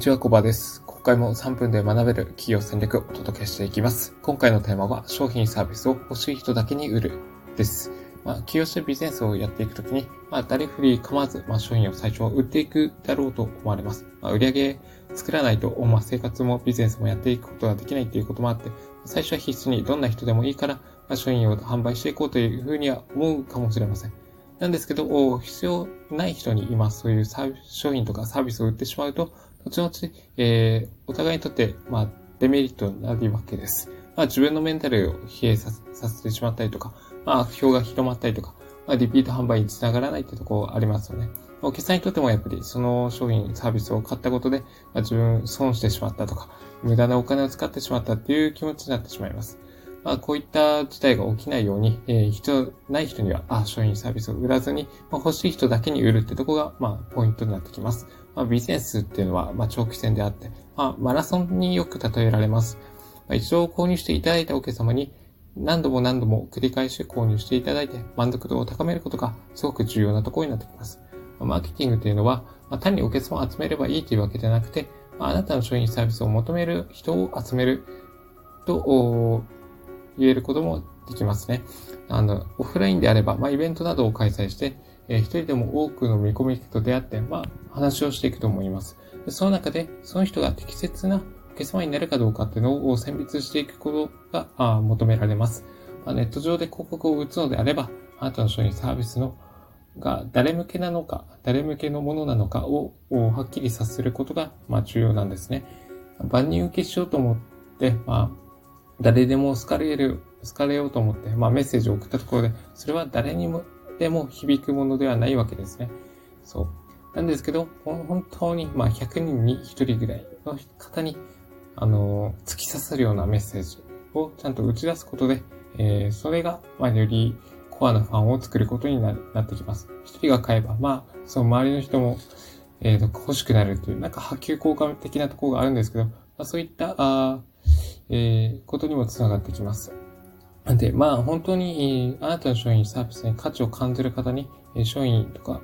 にちは、コバです。今回も3分で学べる企業戦略をお届けしていきます。今回のテーマは、商品サービスを欲しい人だけに売るです。まあ、起業してビジネスをやっていくときに、まあ、誰振り構わず、まあ、商品を最初は売っていくだろうと思われます。まあ、売上作らないと、まあ、生活もビジネスもやっていくことができないということもあって、最初は必須にどんな人でもいいから、まあ、商品を販売していこうというふうには思うかもしれません。なんですけど、必要ない人に今そういう商品とかサービスを売ってしまうと、後々、えー、お互いにとって、まあ、デメリットになるわけです。まあ、自分のメンタルを疲弊させてしまったりとか、まあ、悪評が広まったりとか、まあ、リピート販売につながらないってとこありますよね。お客さんにとってもやっぱりその商品、サービスを買ったことで、まあ、自分損してしまったとか、無駄なお金を使ってしまったっていう気持ちになってしまいます。まあ、こういった事態が起きないように、えー、人、ない人には、あ、商品サービスを売らずに、まあ、欲しい人だけに売るってとこが、まあ、ポイントになってきます。まあ、ビジネスっていうのは、まあ、長期戦であって、まあ、マラソンによく例えられます。まあ、一度購入していただいたお客様に、何度も何度も繰り返し購入していただいて、満足度を高めることがすごく重要なところになってきます。マーケティングというのは、まあ、単にお客様を集めればいいというわけではなくて、まあ、あなたの商品サービスを求める人を集めると言えることもできますね。あの、オフラインであれば、まあ、イベントなどを開催して、えー、一人でも多くの見込み人と出会って、まあ、話をしていくと思います。でその中で、その人が適切なお客様になるかどうかっていうのを選別していくことがあ求められます。まあ、ネット上で広告を打つのであれば、あなたの商品サービスのが誰向けなのか、誰向けのものなのかをはっきりさせることが、まあ、重要なんですね。万人受けしようと思って、まあ、誰でも好かれる、好かれようと思って、まあ、メッセージを送ったところで、それは誰にもでも響くものではないわけですね。そう。なんですけど、本当に、まあ、100人に1人ぐらいの方に、あの、突き刺さるようなメッセージをちゃんと打ち出すことで、えー、それが、まあ、よりコアなファンを作ることにななってきます。一人が買えば、まあ、その周りの人も、えー、と欲しくなるという、なんか波及効果的なところがあるんですけど、まあ、そういった、あえー、ことにもつながってきます。で、まあ本当に、あなたの商品、サービスに価値を感じる方にえ、商品とか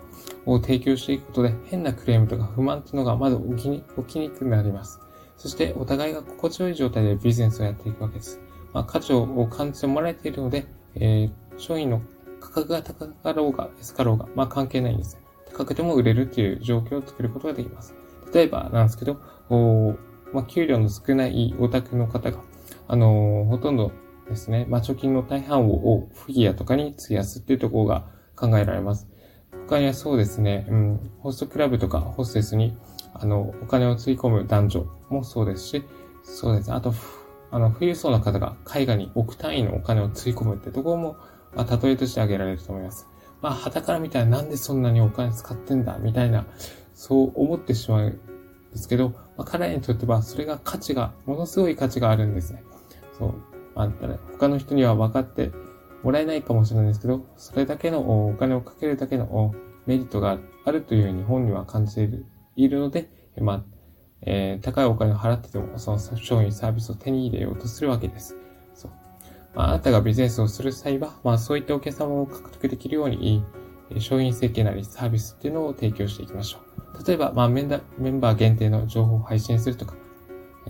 を提供していくことで、変なクレームとか不満っていうのがまず起きに起きにくくなります。そしてお互いが心地よい状態でビジネスをやっていくわけです。まあ、価値を感じてもらえているので、えー、商品の価格が高かろうが安かろうが、まあ関係ないんです。高くても売れるっていう状況を作ることができます。例えばなんですけど、まあ、給料の少ないオタクの方が、あのー、ほとんどですね、まあ、貯金の大半をフィギュアとかに費やすっていうところが考えられます。他にはそうですね、うん、ホストクラブとかホステスに、あの、お金をつぎ込む男女もそうですし、そうですね、あと、あの、富裕層の方が絵画に億単位のお金をつぎ込むってところも、まあ、例えとして挙げられると思います。まあ、旗から見たらなんでそんなにお金使ってんだ、みたいな、そう思ってしまうですけど、まあ、彼らにとってはそれが価値が、ものすごい価値があるんですね。そう。まあ、他の人には分かってもらえないかもしれないですけど、それだけのお金をかけるだけのメリットがあるというふうには感じているいるので、まあ、えー、高いお金を払ってでも、その商品サービスを手に入れようとするわけです。そう。まあ、あなたがビジネスをする際は、まあ、そういったお客様を獲得できるように、商品設計なりサービスっていうのを提供していきましょう。例えば、まあ、メンバー限定の情報を配信するとか、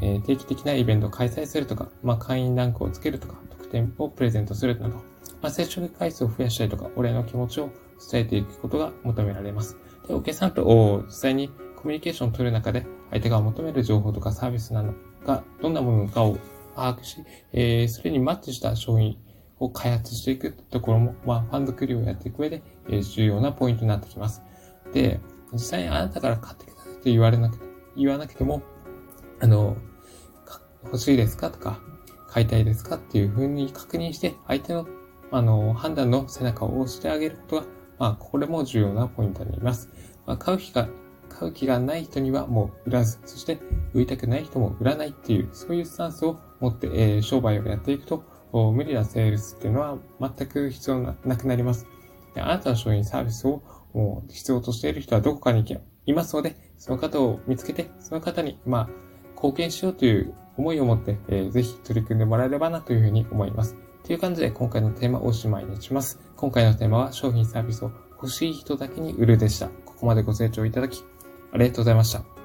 えー、定期的なイベントを開催するとか、まあ、会員ランクをつけるとか、特典をプレゼントするなど、まあ、接触回数を増やしたりとか、お礼の気持ちを伝えていくことが求められます。で、お客さんと実際にコミュニケーションを取る中で、相手が求める情報とかサービスなのか、どんなものかを把握し、えー、それにマッチした商品を開発していくところも、まあ、ファン作りをやっていく上で、えー、重要なポイントになってきます。で、実際にあなたから買ってくださいと言われなくて、言わなくても、あの、欲しいですかとか、買いたいですかっていうふうに確認して、相手の、あの、判断の背中を押してあげることが、まあ、これも重要なポイントになります。まあ、買う気が、買う気がない人にはもう売らず、そして売りたくない人も売らないっていう、そういうスタンスを持って、えー、商売をやっていくと、無理なセールスっていうのは全く必要なくなります。あなたの商品サービスをもう必要としている人はどこかにいますので、その方を見つけて、その方に、まあ、貢献しようという思いを持って、えー、ぜひ取り組んでもらえればなというふうに思います。という感じで今回のテーマをおしまいにします。今回のテーマは商品サービスを欲しい人だけに売るでした。ここまでご清聴いただきありがとうございました。